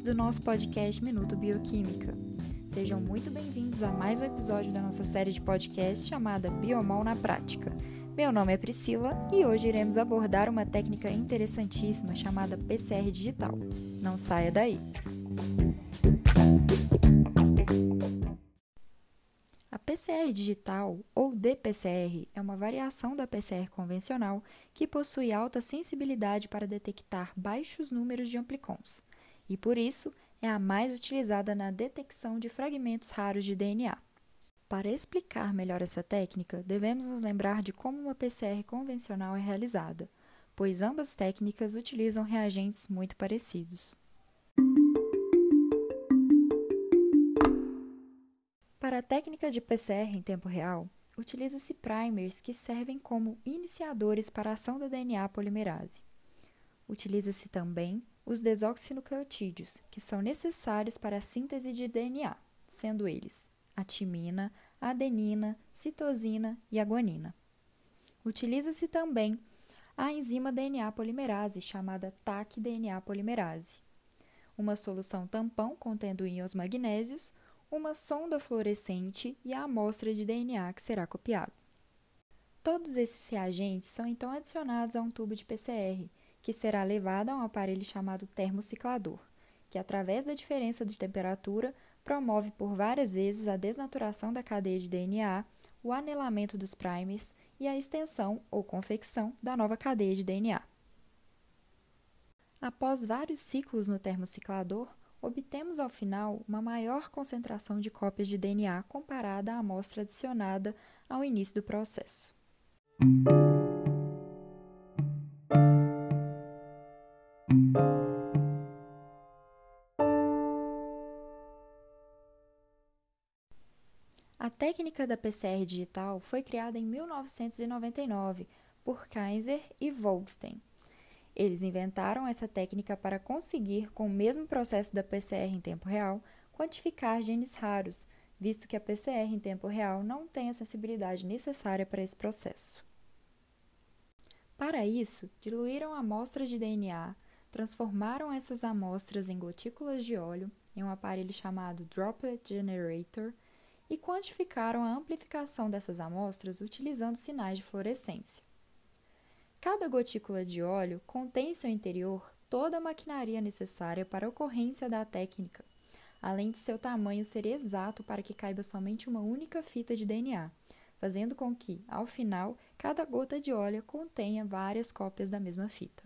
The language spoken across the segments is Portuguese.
ouvintes do nosso podcast Minuto Bioquímica. Sejam muito bem-vindos a mais um episódio da nossa série de podcast chamada Biomol na Prática. Meu nome é Priscila e hoje iremos abordar uma técnica interessantíssima chamada PCR digital. Não saia daí! A PCR digital, ou DPCR, é uma variação da PCR convencional que possui alta sensibilidade para detectar baixos números de amplicons e, por isso, é a mais utilizada na detecção de fragmentos raros de DNA. Para explicar melhor essa técnica, devemos nos lembrar de como uma PCR convencional é realizada, pois ambas técnicas utilizam reagentes muito parecidos. Para a técnica de PCR em tempo real, utiliza-se primers que servem como iniciadores para a ação da DNA polimerase. Utiliza-se também os desoxinucleotídeos, que são necessários para a síntese de DNA, sendo eles a timina, a adenina, citosina e a guanina. Utiliza-se também a enzima DNA polimerase, chamada TAC-DNA polimerase. Uma solução tampão contendo íons magnésios, uma sonda fluorescente e a amostra de DNA que será copiada. Todos esses reagentes são então adicionados a um tubo de PCR, que será levada a um aparelho chamado termociclador, que, através da diferença de temperatura, promove por várias vezes a desnaturação da cadeia de DNA, o anelamento dos primers e a extensão ou confecção da nova cadeia de DNA. Após vários ciclos no termociclador, obtemos ao final uma maior concentração de cópias de DNA comparada à amostra adicionada ao início do processo. A técnica da PCR digital foi criada em 1999 por Kaiser e Volkstein. Eles inventaram essa técnica para conseguir, com o mesmo processo da PCR em tempo real, quantificar genes raros, visto que a PCR em tempo real não tem a sensibilidade necessária para esse processo. Para isso, diluíram amostras de DNA, transformaram essas amostras em gotículas de óleo em um aparelho chamado Droplet Generator e quantificaram a amplificação dessas amostras utilizando sinais de fluorescência. Cada gotícula de óleo contém em seu interior toda a maquinaria necessária para a ocorrência da técnica, além de seu tamanho ser exato para que caiba somente uma única fita de DNA, fazendo com que, ao final, cada gota de óleo contenha várias cópias da mesma fita.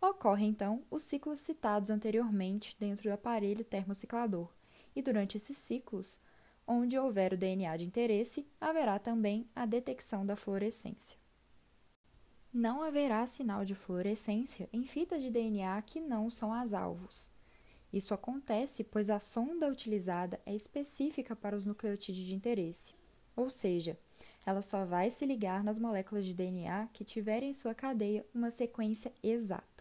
Ocorre então os ciclos citados anteriormente dentro do aparelho termociclador, e durante esses ciclos, Onde houver o DNA de interesse, haverá também a detecção da fluorescência. Não haverá sinal de fluorescência em fitas de DNA que não são as alvos. Isso acontece pois a sonda utilizada é específica para os nucleotídeos de interesse, ou seja, ela só vai se ligar nas moléculas de DNA que tiverem em sua cadeia uma sequência exata.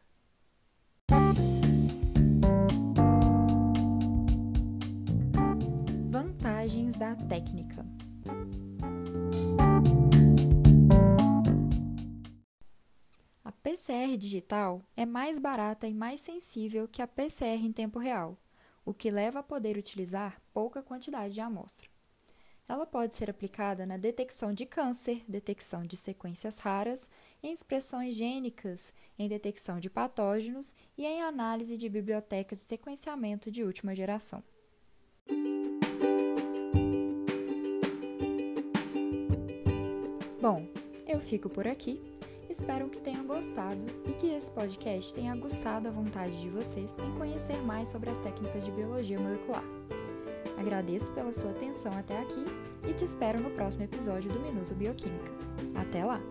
Vantagens da técnica. A PCR digital é mais barata e mais sensível que a PCR em tempo real, o que leva a poder utilizar pouca quantidade de amostra. Ela pode ser aplicada na detecção de câncer, detecção de sequências raras, em expressões gênicas, em detecção de patógenos e em análise de bibliotecas de sequenciamento de última geração. Bom, eu fico por aqui. Espero que tenham gostado e que esse podcast tenha aguçado a vontade de vocês em conhecer mais sobre as técnicas de biologia molecular. Agradeço pela sua atenção até aqui e te espero no próximo episódio do Minuto Bioquímica. Até lá!